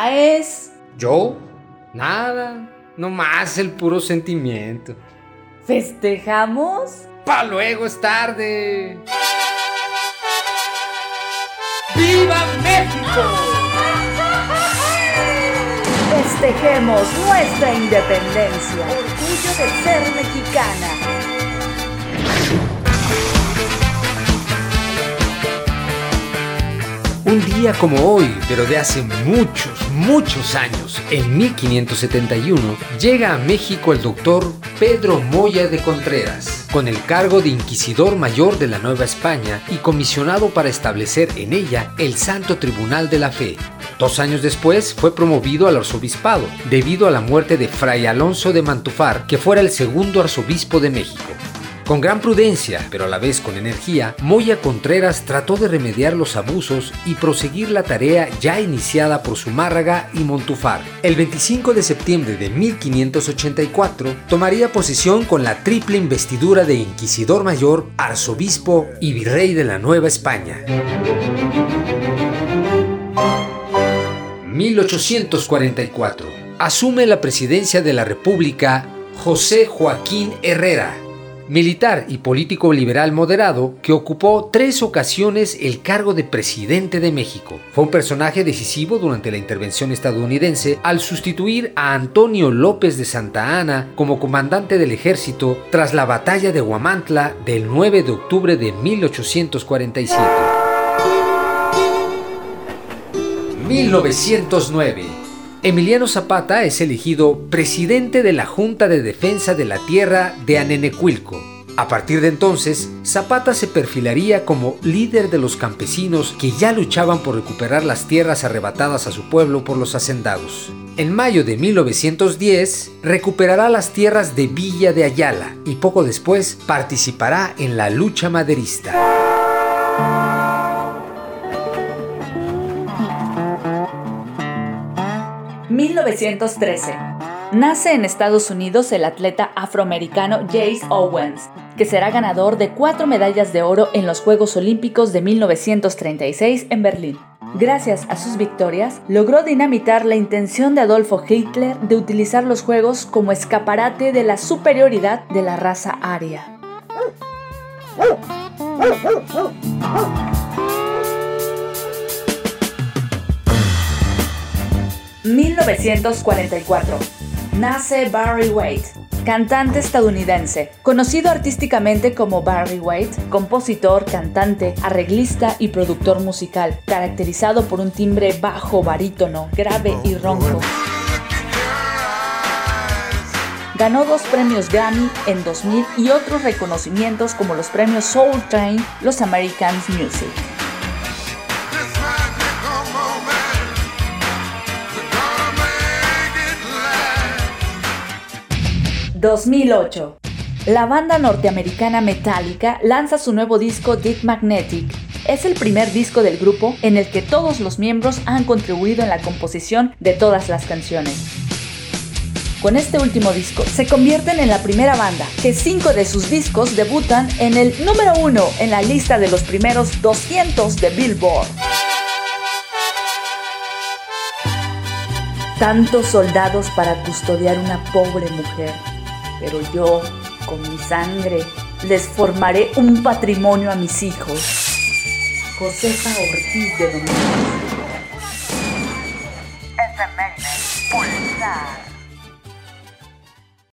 traes? ¿Yo? Nada. Nomás el puro sentimiento. ¿Festejamos? ¡Pa luego es tarde! ¡Viva México! Festejemos nuestra independencia. Orgullo de ser mexicana. Un día como hoy, pero de hace muchos, muchos años, en 1571, llega a México el doctor Pedro Moya de Contreras, con el cargo de Inquisidor Mayor de la Nueva España y comisionado para establecer en ella el Santo Tribunal de la Fe. Dos años después fue promovido al arzobispado, debido a la muerte de Fray Alonso de Mantufar, que fuera el segundo arzobispo de México. Con gran prudencia, pero a la vez con energía, Moya Contreras trató de remediar los abusos y proseguir la tarea ya iniciada por Zumárraga y Montufar. El 25 de septiembre de 1584 tomaría posesión con la triple investidura de Inquisidor Mayor, Arzobispo y Virrey de la Nueva España. 1844. Asume la presidencia de la República José Joaquín Herrera, militar y político liberal moderado que ocupó tres ocasiones el cargo de presidente de México. Fue un personaje decisivo durante la intervención estadounidense al sustituir a Antonio López de Santa Ana como comandante del ejército tras la batalla de Huamantla del 9 de octubre de 1847. 1909 Emiliano Zapata es elegido presidente de la Junta de Defensa de la Tierra de Anenecuilco. A partir de entonces, Zapata se perfilaría como líder de los campesinos que ya luchaban por recuperar las tierras arrebatadas a su pueblo por los hacendados. En mayo de 1910, recuperará las tierras de Villa de Ayala y poco después participará en la lucha maderista. 1913. Nace en Estados Unidos el atleta afroamericano Jace Owens, que será ganador de cuatro medallas de oro en los Juegos Olímpicos de 1936 en Berlín. Gracias a sus victorias, logró dinamitar la intención de Adolfo Hitler de utilizar los Juegos como escaparate de la superioridad de la raza aria. 1944. Nace Barry White, cantante estadounidense, conocido artísticamente como Barry White, compositor, cantante, arreglista y productor musical, caracterizado por un timbre bajo, barítono, grave y ronco. Ganó dos premios Grammy en 2000 y otros reconocimientos como los premios Soul Train, los Americans Music. 2008. La banda norteamericana Metallica lanza su nuevo disco Deep Magnetic. Es el primer disco del grupo en el que todos los miembros han contribuido en la composición de todas las canciones. Con este último disco se convierten en la primera banda que cinco de sus discos debutan en el número uno en la lista de los primeros 200 de Billboard. Tantos soldados para custodiar una pobre mujer pero yo, con mi sangre, les formaré un patrimonio a mis hijos. Josefa Ortiz de Domínguez. Pulsar.